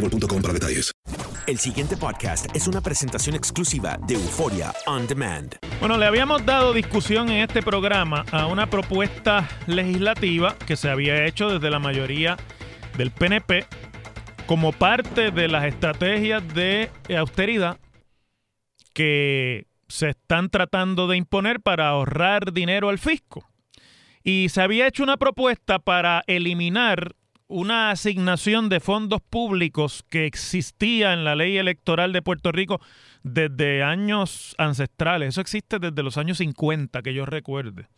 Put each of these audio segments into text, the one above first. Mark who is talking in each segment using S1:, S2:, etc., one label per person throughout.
S1: boostmobile.com para detalles.
S2: El siguiente podcast es una presentación exclusiva de Euforia On Demand.
S3: Bueno, le habíamos dado discusión en este programa a una propuesta legislativa que se había hecho desde la mayoría del PNP como parte de las estrategias de austeridad que se están tratando de imponer para ahorrar dinero al fisco. Y se había hecho una propuesta para eliminar una asignación de fondos públicos que existía en la ley electoral de Puerto Rico desde años ancestrales. Eso existe desde los años 50, que yo recuerde.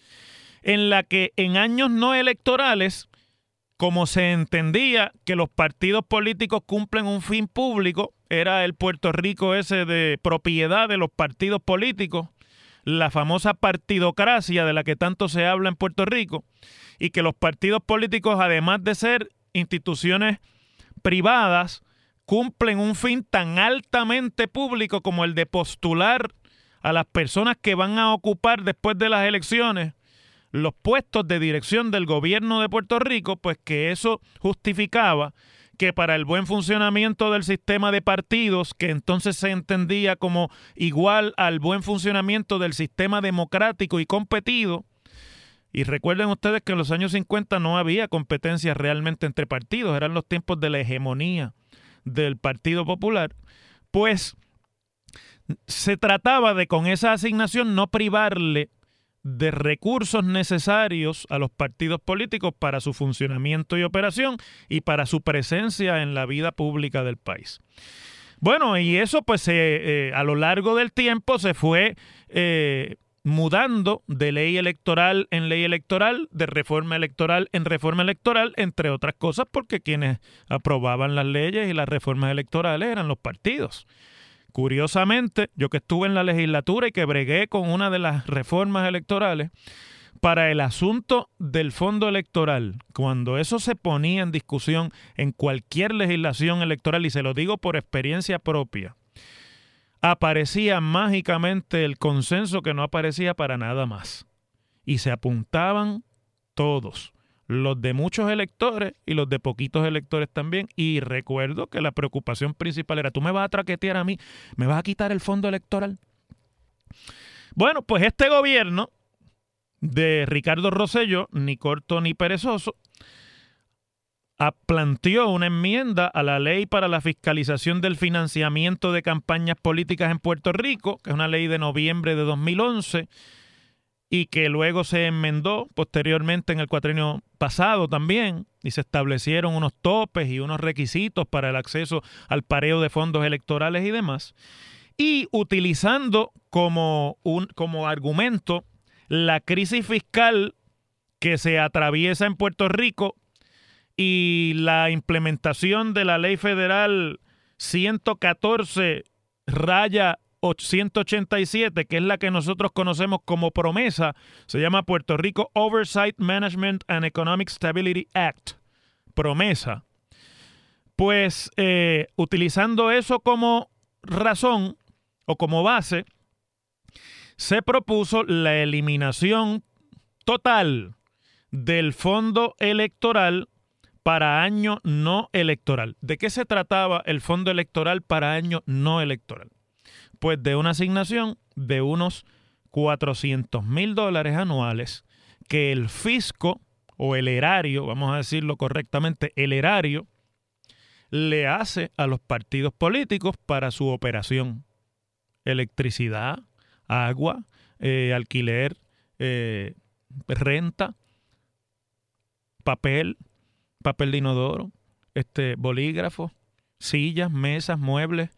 S3: En la que en años no electorales, como se entendía que los partidos políticos cumplen un fin público, era el Puerto Rico ese de propiedad de los partidos políticos, la famosa partidocracia de la que tanto se habla en Puerto Rico, y que los partidos políticos, además de ser instituciones privadas cumplen un fin tan altamente público como el de postular a las personas que van a ocupar después de las elecciones los puestos de dirección del gobierno de Puerto Rico, pues que eso justificaba que para el buen funcionamiento del sistema de partidos, que entonces se entendía como igual al buen funcionamiento del sistema democrático y competido, y recuerden ustedes que en los años 50 no había competencia realmente entre partidos, eran los tiempos de la hegemonía del Partido Popular, pues se trataba de con esa asignación no privarle de recursos necesarios a los partidos políticos para su funcionamiento y operación y para su presencia en la vida pública del país. Bueno, y eso pues eh, a lo largo del tiempo se fue eh, mudando de ley electoral en ley electoral, de reforma electoral en reforma electoral, entre otras cosas porque quienes aprobaban las leyes y las reformas electorales eran los partidos. Curiosamente, yo que estuve en la legislatura y que bregué con una de las reformas electorales, para el asunto del fondo electoral, cuando eso se ponía en discusión en cualquier legislación electoral, y se lo digo por experiencia propia, aparecía mágicamente el consenso que no aparecía para nada más. Y se apuntaban todos, los de muchos electores y los de poquitos electores también. Y recuerdo que la preocupación principal era, tú me vas a traquetear a mí, me vas a quitar el fondo electoral. Bueno, pues este gobierno de Ricardo Rosello, ni corto ni perezoso, planteó una enmienda a la ley para la fiscalización del financiamiento de campañas políticas en Puerto Rico, que es una ley de noviembre de 2011 y que luego se enmendó posteriormente en el cuatrenio pasado también y se establecieron unos topes y unos requisitos para el acceso al pareo de fondos electorales y demás. Y utilizando como, un, como argumento la crisis fiscal que se atraviesa en Puerto Rico y la implementación de la ley federal 114 raya 187, que es la que nosotros conocemos como promesa, se llama Puerto Rico Oversight Management and Economic Stability Act, promesa. Pues eh, utilizando eso como razón o como base, se propuso la eliminación total del fondo electoral para año no electoral. ¿De qué se trataba el fondo electoral para año no electoral? Pues de una asignación de unos 400 mil dólares anuales que el fisco o el erario, vamos a decirlo correctamente, el erario, le hace a los partidos políticos para su operación. Electricidad, agua, eh, alquiler, eh, renta, papel, papel de inodoro, este, bolígrafo, sillas, mesas, muebles,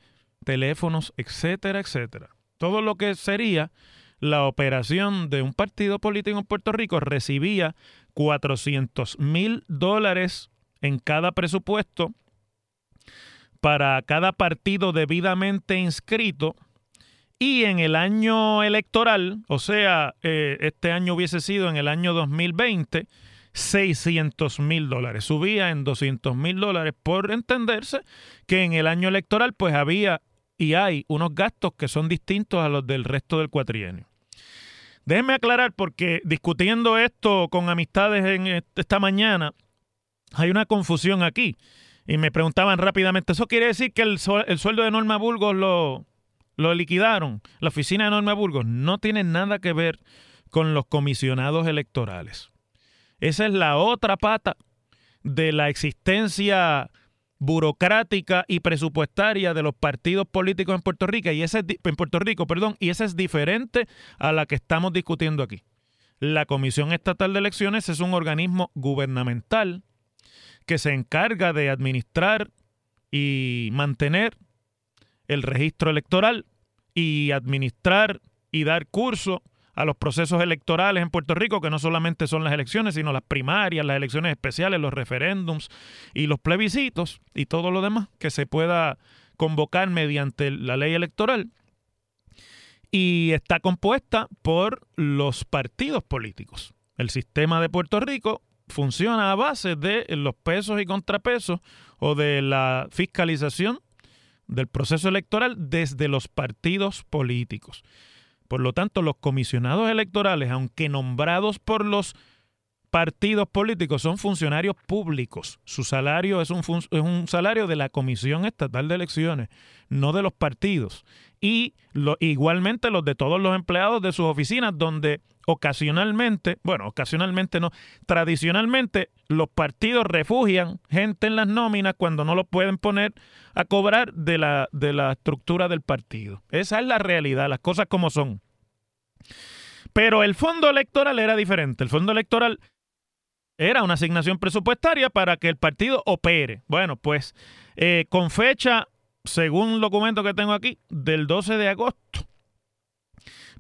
S3: teléfonos, etcétera, etcétera. Todo lo que sería la operación de un partido político en Puerto Rico recibía 400 mil dólares en cada presupuesto para cada partido debidamente inscrito y en el año electoral, o sea, eh, este año hubiese sido en el año 2020, 600 mil dólares. Subía en 200 mil dólares por entenderse que en el año electoral pues había y hay unos gastos que son distintos a los del resto del cuatrienio. Déjenme aclarar porque discutiendo esto con amistades en esta mañana, hay una confusión aquí. Y me preguntaban rápidamente, ¿eso quiere decir que el, el sueldo de Norma Burgos lo, lo liquidaron. La oficina de Norma Burgos no tiene nada que ver con los comisionados electorales. Esa es la otra pata de la existencia burocrática y presupuestaria de los partidos políticos en Puerto Rico y ese en Puerto Rico, perdón, y esa es diferente a la que estamos discutiendo aquí. La Comisión Estatal de Elecciones es un organismo gubernamental que se encarga de administrar y mantener el registro electoral y administrar y dar curso a los procesos electorales en Puerto Rico, que no solamente son las elecciones, sino las primarias, las elecciones especiales, los referéndums y los plebiscitos y todo lo demás que se pueda convocar mediante la ley electoral. Y está compuesta por los partidos políticos. El sistema de Puerto Rico funciona a base de los pesos y contrapesos o de la fiscalización del proceso electoral desde los partidos políticos. Por lo tanto, los comisionados electorales, aunque nombrados por los partidos políticos, son funcionarios públicos. Su salario es un, es un salario de la Comisión Estatal de Elecciones, no de los partidos. Y igualmente los de todos los empleados de sus oficinas, donde ocasionalmente, bueno, ocasionalmente no, tradicionalmente los partidos refugian gente en las nóminas cuando no lo pueden poner a cobrar de la, de la estructura del partido. Esa es la realidad, las cosas como son. Pero el fondo electoral era diferente. El fondo electoral era una asignación presupuestaria para que el partido opere. Bueno, pues eh, con fecha, según el documento que tengo aquí, del 12 de agosto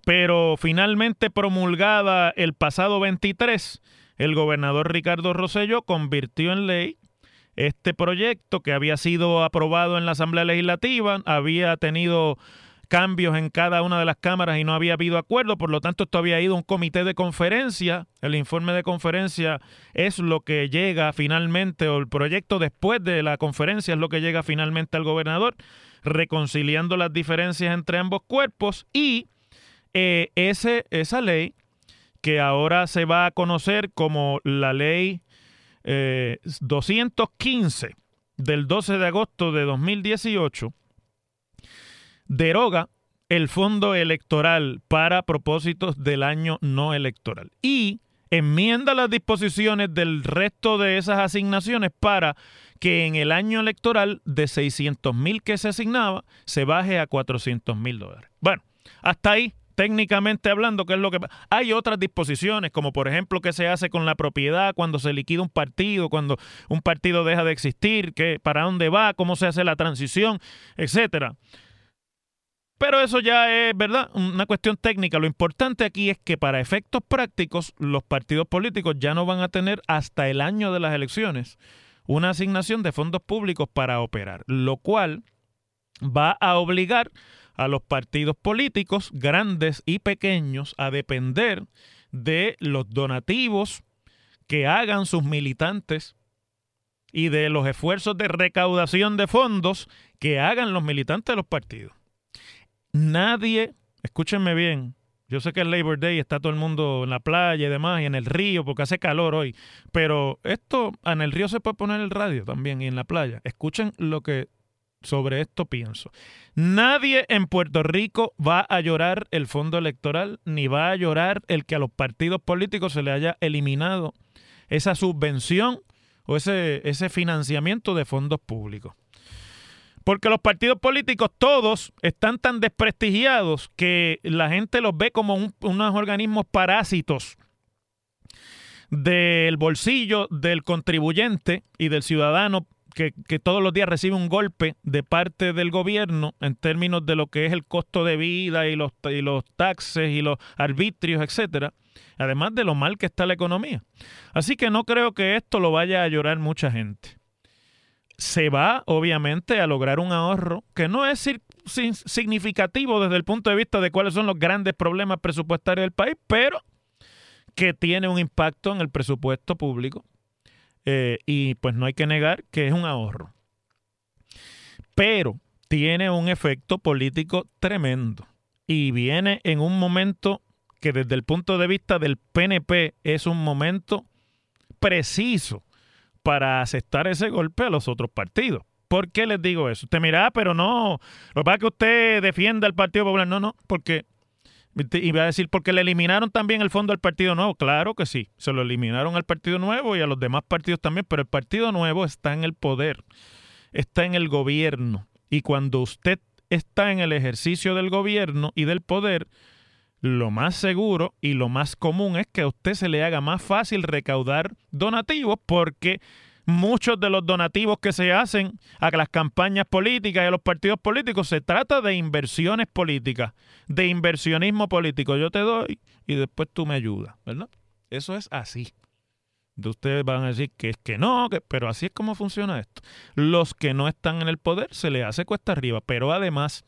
S3: pero finalmente promulgada el pasado 23, el gobernador Ricardo Rosello convirtió en ley este proyecto que había sido aprobado en la Asamblea Legislativa, había tenido cambios en cada una de las cámaras y no había habido acuerdo, por lo tanto esto había ido a un comité de conferencia, el informe de conferencia es lo que llega finalmente, o el proyecto después de la conferencia es lo que llega finalmente al gobernador, reconciliando las diferencias entre ambos cuerpos. Y eh, ese, esa ley que ahora se va a conocer como la ley 215 eh, del 12 de agosto de 2018, deroga el fondo electoral para propósitos del año no electoral y enmienda las disposiciones del resto de esas asignaciones para que en el año electoral de 600 mil que se asignaba se baje a 400 mil dólares. Bueno, hasta ahí técnicamente hablando, ¿qué es lo que hay otras disposiciones, como por ejemplo qué se hace con la propiedad cuando se liquida un partido, cuando un partido deja de existir, qué, para dónde va, cómo se hace la transición, etcétera. Pero eso ya es, ¿verdad? Una cuestión técnica. Lo importante aquí es que para efectos prácticos, los partidos políticos ya no van a tener hasta el año de las elecciones una asignación de fondos públicos para operar, lo cual va a obligar a los partidos políticos, grandes y pequeños, a depender de los donativos que hagan sus militantes y de los esfuerzos de recaudación de fondos que hagan los militantes de los partidos. Nadie, escúchenme bien, yo sé que el Labor Day está todo el mundo en la playa y demás, y en el río, porque hace calor hoy. Pero esto, en el río se puede poner el radio también y en la playa. Escuchen lo que sobre esto pienso. Nadie en Puerto Rico va a llorar el fondo electoral, ni va a llorar el que a los partidos políticos se le haya eliminado esa subvención o ese, ese financiamiento de fondos públicos. Porque los partidos políticos todos están tan desprestigiados que la gente los ve como unos organismos parásitos del bolsillo del contribuyente y del ciudadano que, todos los días recibe un golpe de parte del gobierno en términos de lo que es el costo de vida y los, y los taxes y los arbitrios, etcétera, además de lo mal que está la economía. Así que no creo que esto lo vaya a llorar mucha gente se va obviamente a lograr un ahorro que no es significativo desde el punto de vista de cuáles son los grandes problemas presupuestarios del país, pero que tiene un impacto en el presupuesto público eh, y pues no hay que negar que es un ahorro. Pero tiene un efecto político tremendo y viene en un momento que desde el punto de vista del PNP es un momento preciso para aceptar ese golpe a los otros partidos. ¿Por qué les digo eso? Usted mira, ah, pero no, lo que pasa es que usted defienda al Partido Popular. No, no, porque, y va a decir, porque le eliminaron también el fondo al Partido Nuevo. Claro que sí, se lo eliminaron al Partido Nuevo y a los demás partidos también, pero el Partido Nuevo está en el poder, está en el gobierno. Y cuando usted está en el ejercicio del gobierno y del poder, lo más seguro y lo más común es que a usted se le haga más fácil recaudar donativos porque muchos de los donativos que se hacen a las campañas políticas y a los partidos políticos se trata de inversiones políticas, de inversionismo político. Yo te doy y después tú me ayudas, ¿verdad? Eso es así. Ustedes van a decir que es que no, pero así es como funciona esto. Los que no están en el poder se les hace cuesta arriba, pero además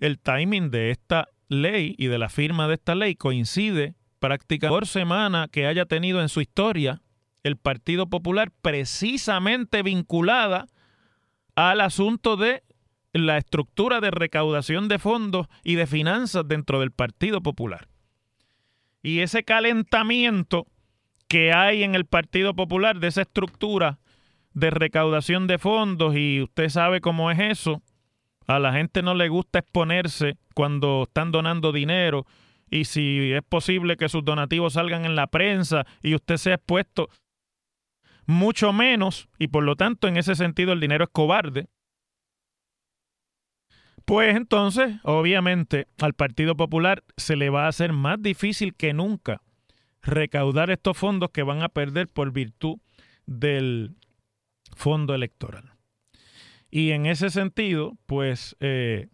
S3: el timing de esta ley y de la firma de esta ley coincide prácticamente por semana que haya tenido en su historia el Partido Popular precisamente vinculada al asunto de la estructura de recaudación de fondos y de finanzas dentro del Partido Popular. Y ese calentamiento que hay en el Partido Popular de esa estructura de recaudación de fondos, y usted sabe cómo es eso, a la gente no le gusta exponerse cuando están donando dinero y si es posible que sus donativos salgan en la prensa y usted sea expuesto, mucho menos, y por lo tanto en ese sentido el dinero es cobarde, pues entonces, obviamente, al Partido Popular se le va a hacer más difícil que nunca recaudar estos fondos que van a perder por virtud del fondo electoral. Y en ese sentido, pues eh,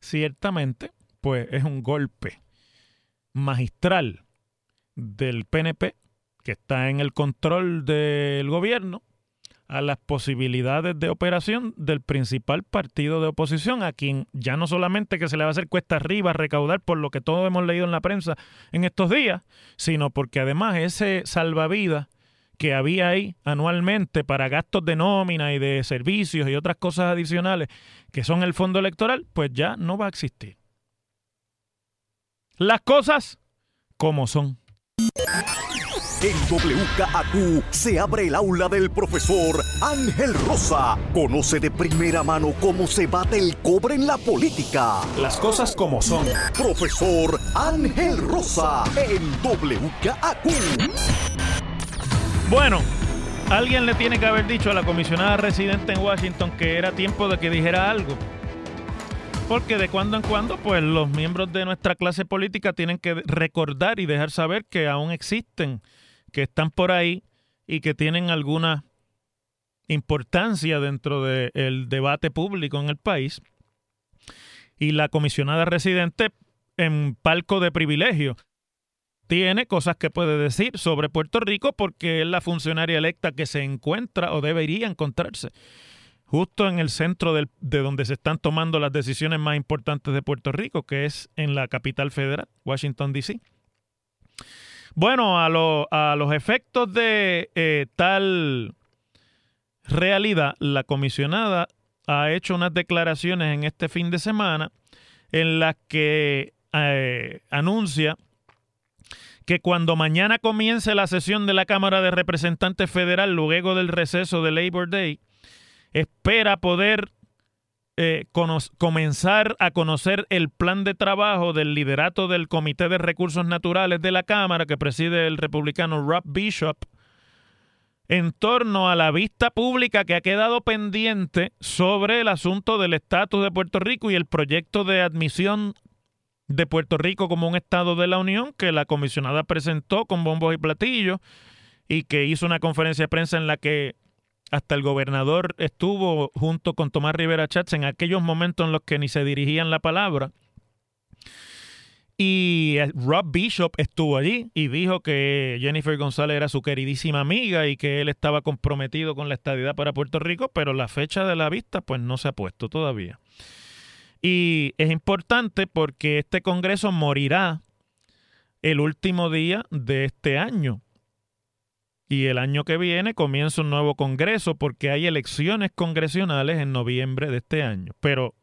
S3: ciertamente, pues es un golpe magistral del PNP, que está en el control del gobierno, a las posibilidades de operación del principal partido de oposición, a quien ya no solamente que se le va a hacer cuesta arriba recaudar por lo que todos hemos leído en la prensa en estos días, sino porque además ese salvavidas que había ahí anualmente para gastos de nómina y de servicios y otras cosas adicionales que son el fondo electoral, pues ya no va a existir. Las cosas como son.
S2: En WKAQ se abre el aula del profesor Ángel Rosa. Conoce de primera mano cómo se bate el cobre en la política.
S3: Las cosas como son.
S2: Profesor Ángel Rosa en WKAQ.
S3: Bueno, alguien le tiene que haber dicho a la comisionada residente en Washington que era tiempo de que dijera algo. porque de cuando en cuando, pues los miembros de nuestra clase política tienen que recordar y dejar saber que aún existen, que están por ahí y que tienen alguna importancia dentro del debate público en el país. Y la comisionada residente en palco de privilegio tiene cosas que puede decir sobre Puerto Rico porque es la funcionaria electa que se encuentra o debería encontrarse justo en el centro de donde se están tomando las decisiones más importantes de Puerto Rico, que es en la capital federal, Washington, D.C. Bueno, a, los efectos de eh, tal realidad, la comisionada ha hecho unas declaraciones en este fin de semana en las que eh, anuncia que cuando mañana comience la sesión de la Cámara de Representantes Federal, luego del receso de Labor Day, espera poder eh, comenzar a conocer el plan de trabajo del liderato del Comité de Recursos Naturales de la Cámara que preside el republicano Rob Bishop en torno a la vista pública que ha quedado pendiente sobre el asunto del estatus de Puerto Rico y el proyecto de admisión de Puerto Rico como un estado de la Unión que la comisionada presentó con bombos y platillos y que hizo una conferencia de prensa en la que hasta el gobernador estuvo junto con Tomás Rivera Chats en aquellos momentos en los que ni se dirigían la palabra. Y eh, Rob Bishop estuvo allí y dijo que Jennifer González era su queridísima amiga y que él estaba comprometido con la estadidad para Puerto Rico, pero la fecha de la vista pues no se ha puesto todavía. Y es importante porque este Congreso morirá el último día de este año y el año que viene comienza un nuevo Congreso porque hay elecciones congresionales en noviembre de este año. Pero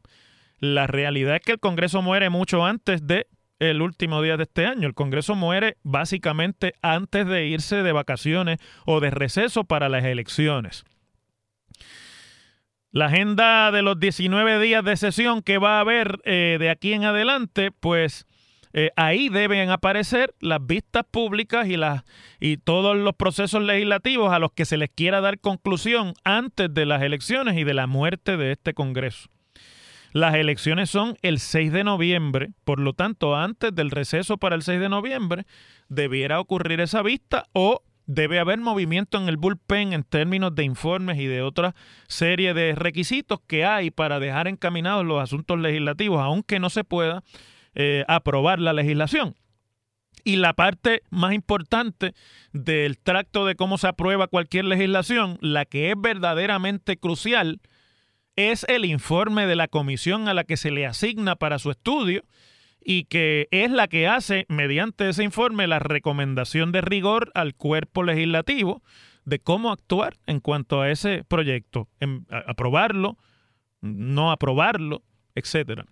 S3: la realidad es que el Congreso muere mucho antes de el último día de este año. El Congreso muere básicamente antes de irse de vacaciones o de receso para las elecciones. La agenda de los 19 días de sesión que va a haber eh, de aquí en adelante, pues eh, ahí deben aparecer las vistas públicas y, las, y todos los procesos legislativos a los que se les quiera dar conclusión antes de las elecciones y de la muerte de este Congreso. Las elecciones son el 6 de noviembre, por lo tanto, antes del receso para el 6 de noviembre, debiera ocurrir esa vista o debe haber movimiento en el bullpen en términos de informes y de otra serie de requisitos que hay para dejar encaminados los asuntos legislativos, aunque no se pueda eh, aprobar la legislación. Y la parte más importante del tracto de cómo se aprueba cualquier legislación, la que es verdaderamente crucial, es el informe de la comisión a la que se le asigna para su estudio y que es la que hace, mediante ese informe, la recomendación de rigor al cuerpo legislativo de cómo actuar en cuanto a ese proyecto, en, aprobarlo, no aprobarlo, etcétera.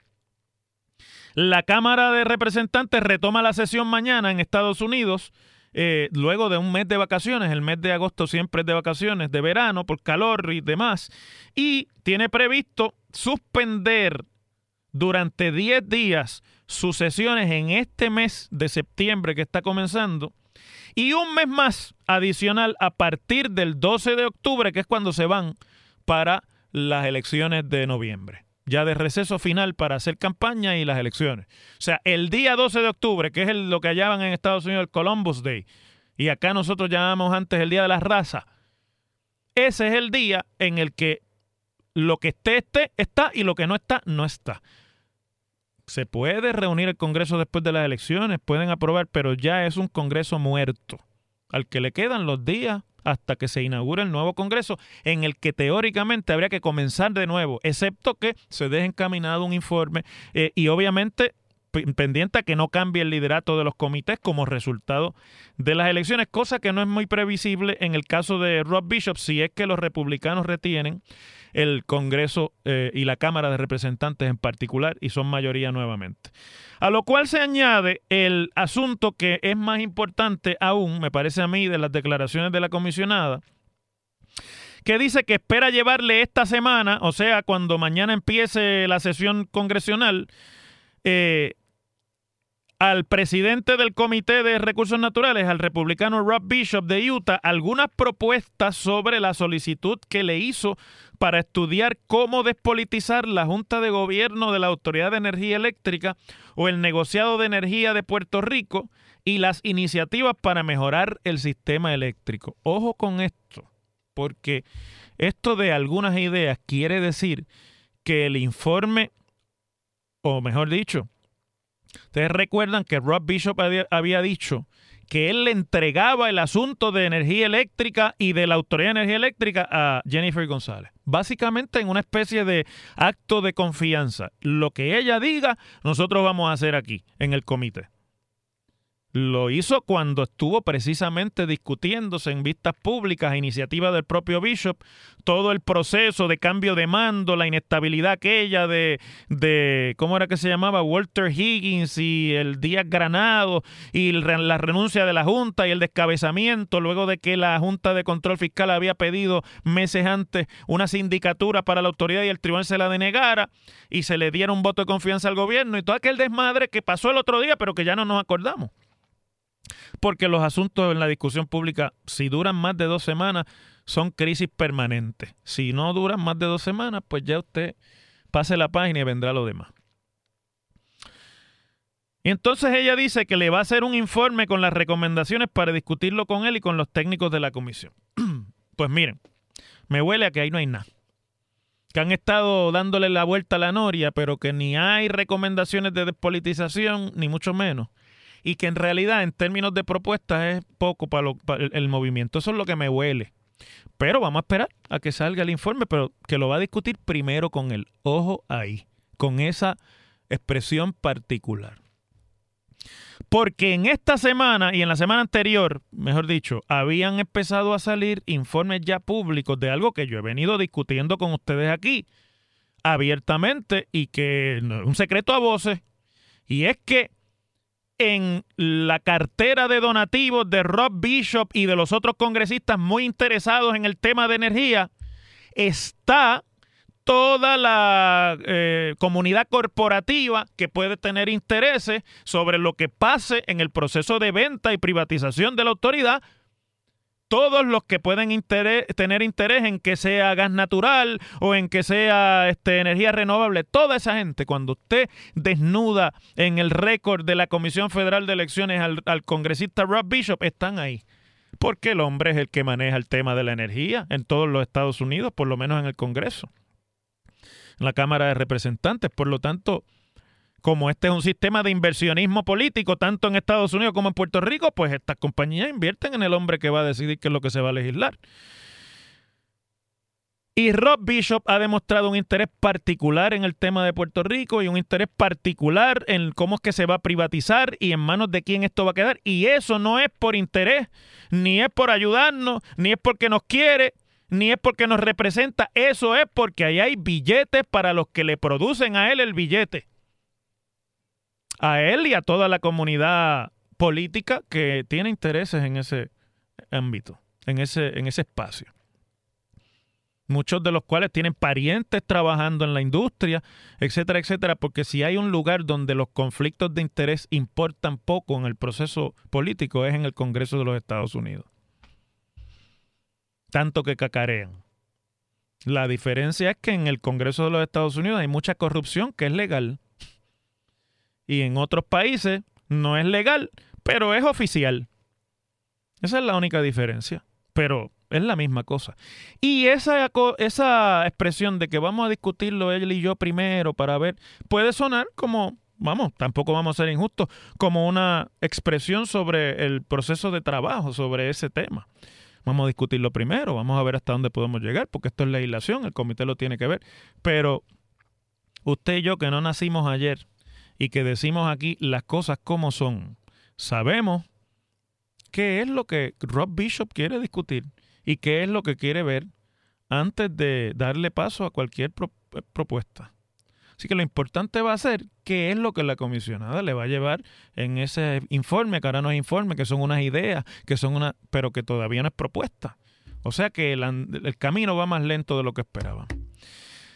S3: La Cámara de Representantes retoma la sesión mañana en Estados Unidos, eh, luego de un mes de vacaciones. El mes de agosto siempre es de vacaciones, de verano, por calor y demás. Y tiene previsto suspender durante 10 días sus sesiones en este mes de septiembre que está comenzando y un mes más adicional a partir del 12 de octubre, que es cuando se van para las elecciones de noviembre ya de receso final para hacer campaña y las elecciones. O sea, el día 12 de octubre, que es lo que llaman en Estados Unidos el Columbus Day, y acá nosotros llamamos antes el Día de la Raza, ese es el día en el que lo que esté, esté, está y lo que no está, no está. Se puede reunir el Congreso después de las elecciones, pueden aprobar, pero ya es un Congreso muerto, al que le quedan los días hasta que se inaugure el nuevo Congreso, en el que teóricamente habría que comenzar de nuevo, excepto que se deje encaminado un informe eh, y obviamente pendiente a que no cambie el liderato de los comités como resultado de las elecciones, cosa que no es muy previsible en el caso de Rob Bishop si es que los republicanos retienen el Congreso eh, y la Cámara de Representantes en particular y son mayoría nuevamente. A lo cual se añade el asunto que es más importante aún, me parece a mí, de las declaraciones de la comisionada, que dice que espera llevarle esta semana, o sea, cuando mañana empiece la sesión congresional, eh, al presidente del Comité de Recursos Naturales, al republicano Rob Bishop de Utah, algunas propuestas sobre la solicitud que le hizo para estudiar cómo despolitizar la Junta de Gobierno de la Autoridad de Energía Eléctrica o el negociado de energía de Puerto Rico y las iniciativas para mejorar el sistema eléctrico. Ojo con esto, porque esto de algunas ideas quiere decir que el informe, o mejor dicho, ustedes recuerdan que Rob Bishop había dicho que él le entregaba el asunto de energía eléctrica y de la Autoridad de Energía Eléctrica a Jennifer González. Básicamente en una especie de acto de confianza. Lo que ella diga, nosotros vamos a hacer aquí, en el comité. Lo hizo cuando estuvo precisamente discutiéndose en vistas públicas a iniciativa del propio Bishop todo el proceso de cambio de mando, la inestabilidad aquella de, de ¿cómo era que se llamaba? Walter Higgins y el Díaz Granado y la renuncia de la Junta y el descabezamiento luego de que la Junta de Control Fiscal había pedido meses antes una sindicatura para la autoridad y el tribunal se la denegara y se le diera un voto de confianza al gobierno y todo aquel desmadre que pasó el otro día pero que ya no nos acordamos porque los asuntos en la discusión pública, si duran más de dos semanas, son crisis permanentes. Si no duran más de dos semanas, pues ya usted pase la página y vendrá lo demás. Y entonces ella dice que le va a hacer un informe con las recomendaciones para discutirlo con él y con los técnicos de la comisión. pues miren, me huele a que ahí no hay nada. Que han estado dándole la vuelta a la noria, pero que ni hay recomendaciones de despolitización, ni mucho menos y que en realidad en términos de propuestas es poco para, el, movimiento. Eso es lo que me huele. Pero vamos a esperar a que salga el informe, pero que lo va a discutir primero con él. Ojo ahí, con esa expresión particular. Porque en esta semana y en la semana anterior, mejor dicho, habían empezado a salir informes ya públicos de algo que yo he venido discutiendo con ustedes aquí abiertamente y que es un secreto a voces. Y es que en la cartera de donativos de Rob Bishop y de los otros congresistas muy interesados en el tema de energía está toda la eh, comunidad corporativa que puede tener intereses sobre lo que pase en el proceso de venta y privatización de la autoridad todos los que pueden tener interés en que sea gas natural o en que sea este, energía renovable, toda esa gente, cuando usted desnuda en el récord de la Comisión Federal de Elecciones al, al congresista Rob Bishop, están ahí. Porque el hombre es el que maneja el tema de la energía en todos los Estados Unidos, por lo menos en el Congreso, en la Cámara de Representantes. Por lo tanto, como este es un sistema de inversionismo político, tanto en Estados Unidos como en Puerto Rico, pues estas compañías invierten en el hombre que va a decidir qué es lo que se va a legislar. Y Rob Bishop ha demostrado un interés particular en el tema de Puerto Rico y un interés particular en cómo es que se va a privatizar y en manos de quién esto va a quedar. Y eso no es por interés, ni es por ayudarnos, ni es porque nos quiere, ni es porque nos representa. Eso es porque ahí hay billetes para los que le producen a él el billete a él y a toda la comunidad política que tiene intereses en ese ámbito, en ese, en ese espacio. Muchos de los cuales tienen parientes trabajando en la industria, etcétera, etcétera, porque si hay un lugar donde los conflictos de interés importan poco en el proceso político es en el Congreso de los Estados Unidos. Tanto que cacarean. La diferencia es que en el Congreso de los Estados Unidos hay mucha corrupción que es legal y en otros países no es legal, pero es oficial. Esa es la única diferencia, pero es la misma cosa. Y esa, esa expresión de que vamos a discutirlo él y yo primero para ver, puede sonar como, vamos, tampoco vamos a ser injustos, como una expresión sobre el proceso de trabajo, sobre ese tema. Vamos a discutirlo primero, vamos a ver hasta dónde podemos llegar, porque esto es legislación, el comité lo tiene que ver. Pero usted y yo que no nacimos ayer, y que decimos aquí las cosas como son. Sabemos qué es lo que Rob Bishop quiere discutir y qué es lo que quiere ver antes de darle paso a cualquier eh, propuesta. Así que lo importante va a ser qué es lo que la comisionada le va a llevar en ese informe, que ahora no es informe, que son unas ideas, que son una, pero que todavía no es propuesta. O sea que el, el camino va más lento de lo que esperaban.